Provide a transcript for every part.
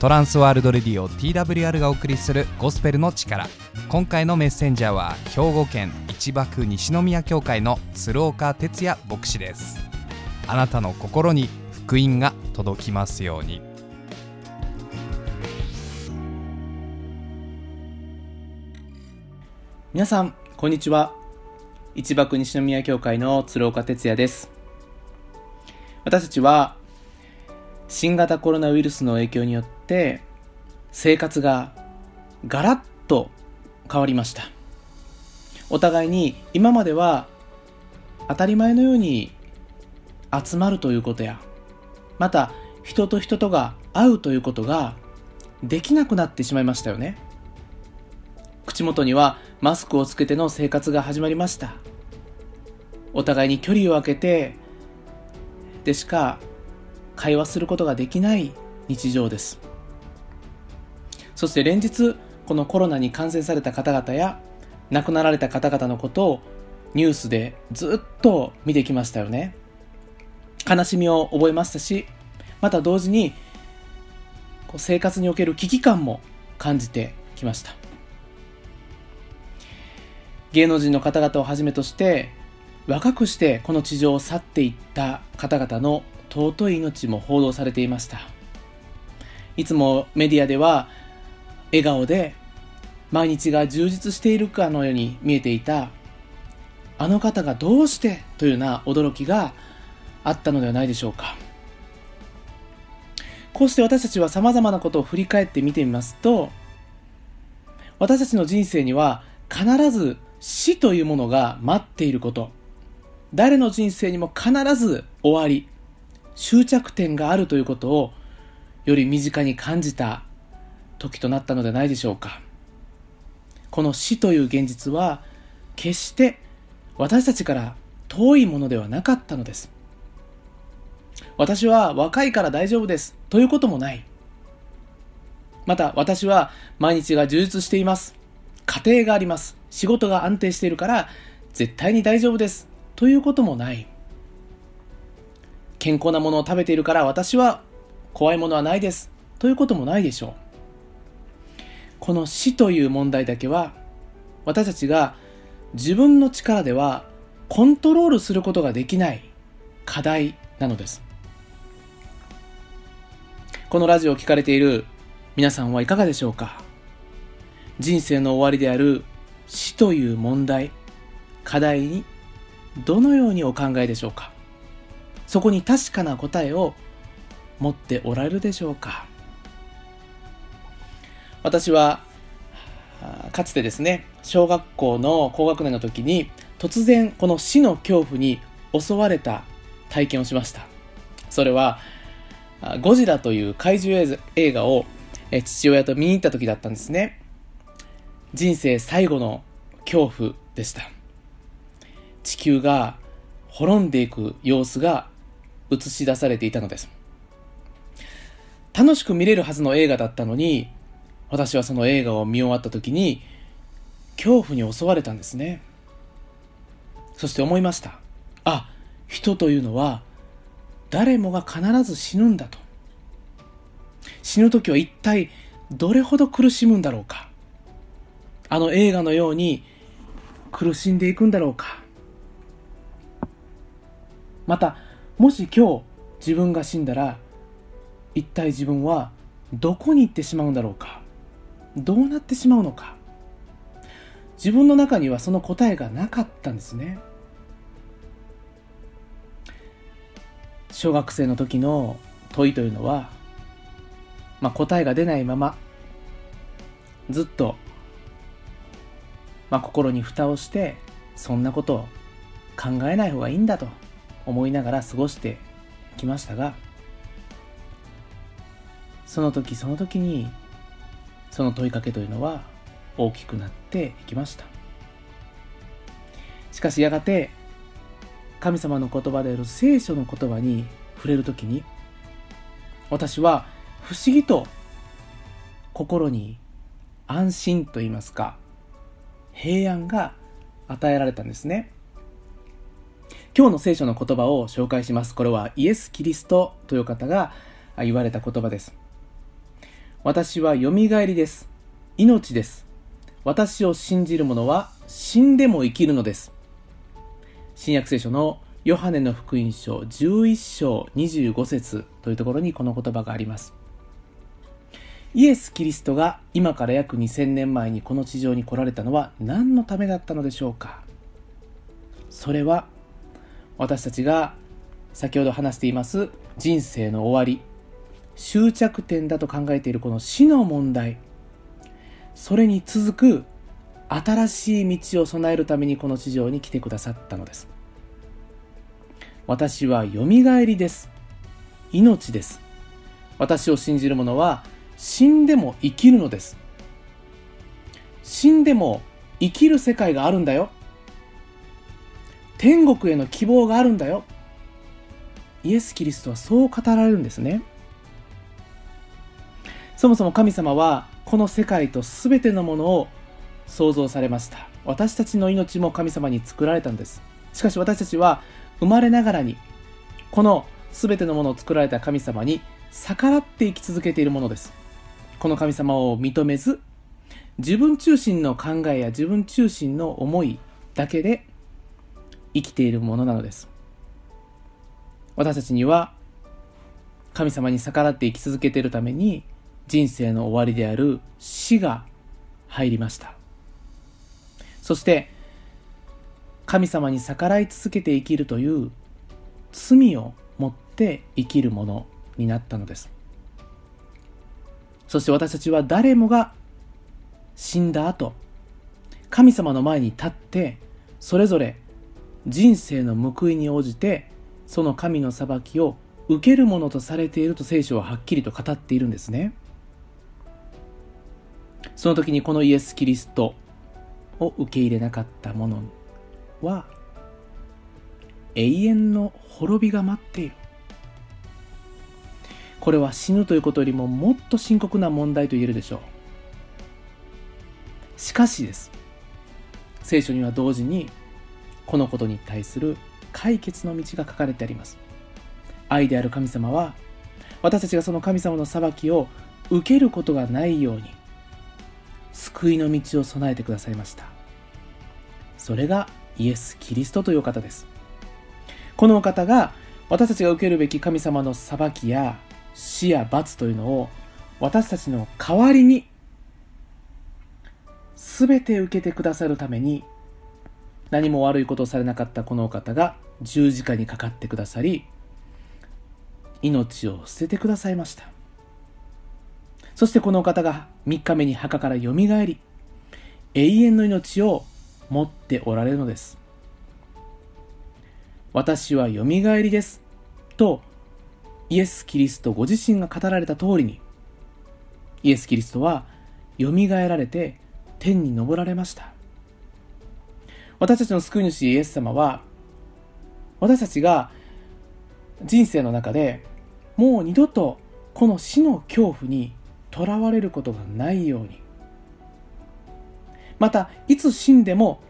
トランスワールドレディオ TWR がお送りするゴスペルの力。今回のメッセンジャーは兵庫県市場区西宮教会の鶴岡哲也牧師です。あなたの心に福音が届きますように。皆さんこんにちは。市場区西宮教会の鶴岡哲也です。私たちは新型コロナウイルスの影響によって生活がガラッと変わりました。お互いに今までは当たり前のように集まるということやまた人と人とが会うということができなくなってしまいましたよね。口元にはマスクをつけての生活が始まりました。お互いに距離を空けてでしか会話することができない日常です。そして連日このコロナに感染された方々や亡くなられた方々のことをニュースでずっと見てきましたよね。悲しみを覚えましたしまた同時に生活における危機感も感じてきました。芸能人の方々をはじめとして若くしてこの地上を去っていった方々の尊い命も報道されていました。いつもメディアでは笑顔で毎日が充実しているかのように見えていたあの方がどうしてというような驚きがあったのではないでしょうか。こうして私たちは様々なことを振り返って見てみますと私たちの人生には必ず死というものが待っていること。誰の人生にも必ず終わり。終着点があるということをより身近に感じた時となったのではないでしょうか。この死という現実は決して私たちから遠いものではなかったのです。私は若いから大丈夫ですということもない。また私は毎日が充実しています。家庭があります。仕事が安定しているから絶対に大丈夫ですということもない。健康なものを食べているから私は怖いものはないです。ということもないでしょう。この死という問題だけは私たちが自分の力ではコントロールすることができない課題なのです。このラジオを聞かれている皆さんはいかがでしょうか。人生の終わりである死という問題課題にどのようにお考えでしょうか。そこに確かな答えを持っておられるでしょうか。私はかつてですね小学校の高学年の時に突然この死の恐怖に襲われた体験をしました。それはゴジラという怪獣映画を父親と見に行った時だったんですね。人生最後の恐怖でした。地球が滅んでいく様子が映し出されていたのです。楽しく見れるはずの映画だったのに私はその映画を見終わった時に恐怖に襲われたんですね。そして思いました。あ人というのは誰もが必ず死ぬんだと。死ぬ時は一体どれほど苦しむんだろうか。あの映画のように苦しんでいくんだろうか。またもし今日自分が死んだら一体自分はどこに行ってしまうんだろうか？どうなってしまうのか？自分の中にはその答えがなかったんですね。小学生の時の問いというのは、まあ、答えが出ないままずっと、まあ、心に蓋をしてそんなことを考えない方がいいんだと。思いながら過ごしてきましたがその時その時にその問いかけというのは大きくなっていきました。しかしやがて神様の言葉である聖書の言葉に触れる時に私は不思議と心に安心と言いますか平安が与えられたんですね。今日の聖書の言葉を紹介します。これはイエス・キリストという方が言われた言葉です。私はよみがえりです。命です。私を信じる者は死んでも生きるのです。新約聖書のヨハネの福音書11章25節というところにこの言葉があります。イエス・キリストが今から約2000年前にこの地上に来られたのは何のためだったのでしょうかそれは私たちが先ほど話しています人生の終わり終着点だと考えているこの死の問題。それに続く新しい道を備えるためにこの地上に来てくださったのです。私はよみがえりです。命です。私を信じる者は死んでも生きるのです。死んでも生きる世界があるんだよ。天国への希望があるんだよ。イエス・キリストはそう語られるんですね。そもそも神様はこの世界と全てのものを創造されました。私たちの命も神様に作られたんです。しかし私たちは生まれながらにこの全てのものを作られた神様に逆らって生き続けているものです。この神様を認めず自分中心の考えや自分中心の思いだけで生きているものなのです。私たちには神様に逆らって生き続けているために人生の終わりである死が入りました。そして神様に逆らい続けて生きるという罪を持って生きるものになったのです。そして私たちは誰もが死んだ後神様の前に立ってそれぞれ人生の報いに応じてその神の裁きを受けるものとされていると聖書ははっきりと語っているんですね。その時にこのイエス・キリストを受け入れなかった者は永遠の滅びが待っている。これは死ぬということよりももっと深刻な問題と言えるでしょう。しかしです。聖書には同時にこのことに対する解決の道が書かれてあります。愛である神様は私たちがその神様の裁きを受けることがないように救いの道を備えてくださいました。それがイエス・キリストという方です。このお方が私たちが受けるべき神様の裁きや死や罰というのを私たちの代わりに全て受けてくださるために何も悪いことをされなかったこのお方が十字架にかかってくださり命を捨ててくださいました。そしてこのお方が3日目に墓からよみがえり永遠の命を持っておられるのです。私はよみがえりですとイエス・キリストご自身が語られた通りにイエス・キリストはよみがえられて天に昇られました。私たちの救い主イエス様は私たちが人生の中でもう二度とこの死の恐怖にとらわれることがないように。またいつ死んでも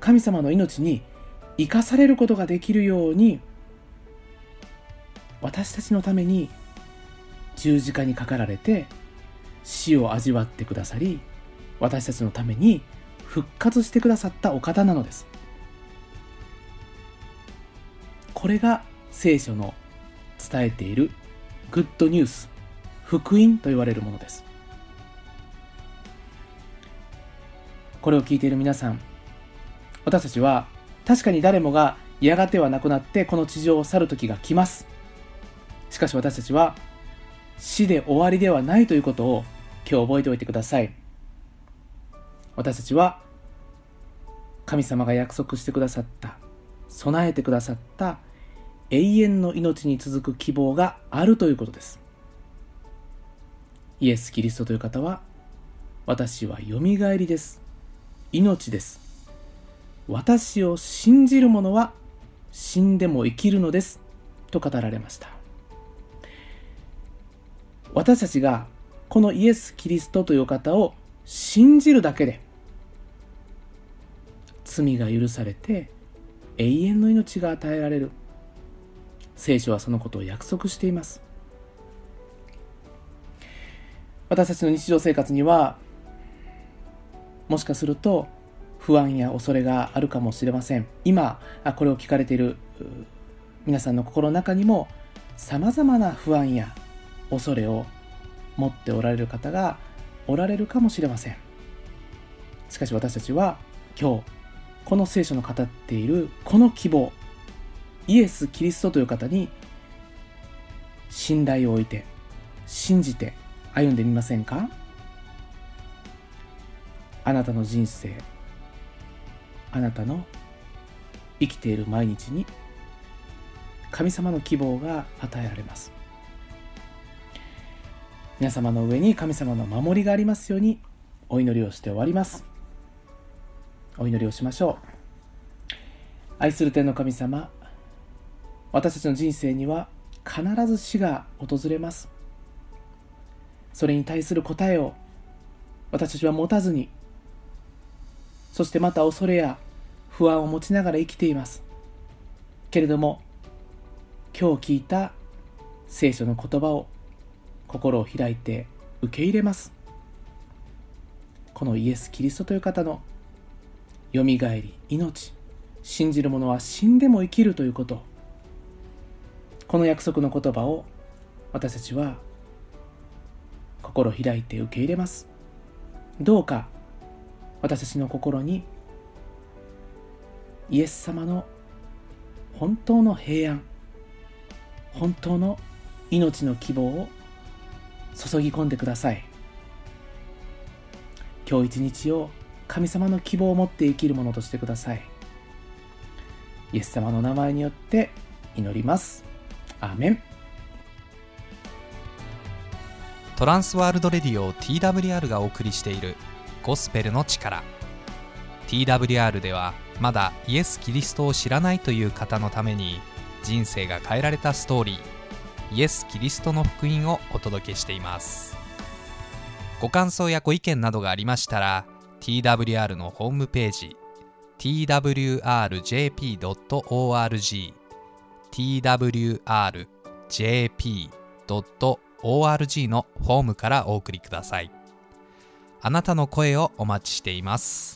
神様の命に生かされることができるように私たちのために十字架にかかられて死を味わってくださり私たちのために復活してくださったお方なのです。これが聖書の伝えているグッドニュース福音と言われるものです。これを聞いている皆さん私たちは確かに誰もがやがてはなくなってこの地上を去る時が来ます。しかし私たちは死で終わりではないということを今日覚えておいてください。私たちは神様が約束してくださった備えてくださった永遠の命に続く希望があるということです。イエス・キリストという方は私はよみがえりです。命です。私を信じる者は死んでも生きるのです。と語られました。私たちがこのイエス・キリストという方を信じるだけで罪が許されて永遠の命が与えられる。聖書はそのことを約束しています。私たちの日常生活にはもしかすると不安や恐れがあるかもしれません。今これを聞かれている皆さんの心の中にもさまざまな不安や恐れを持っておられる方がおられるかもしれません。しかし私たちは今日この聖書の語っているこの希望イエス・キリストという方に信頼を置いて信じて歩んでみませんか？あなたの人生あなたの生きている毎日に神様の希望が与えられます。皆様の上に神様の守りがありますようにお祈りをして終わります。お祈りをしましょう。愛する天の神様私たちの人生には必ず死が訪れます。それに対する答えを私たちは持たずにそしてまた恐れや不安を持ちながら生きています。けれども今日聞いた聖書の言葉を心を開いて受け入れます。このイエス・キリストという方のよみがえり命。信じる者は死んでも生きるということ。この約束の言葉を私たちは心開いて受け入れます。どうか私たちの心にイエス様の本当の平安本当の命の希望を注ぎ込んでください。今日一日を神様の希望を持って生きるものとしてください。イエス様の名前によって祈ります。アーメン。トランスワールドレディオ TWR がお送りしているゴスペルの力。TWR ではまだイエス・キリストを知らないという方のために人生が変えられたストーリーイエス・キリストの福音をお届けしています。ご感想やご意見などがありましたら TWR のホームページ twrjp.org twrjp.org のホームからお送りください。あなたの声をお待ちしています。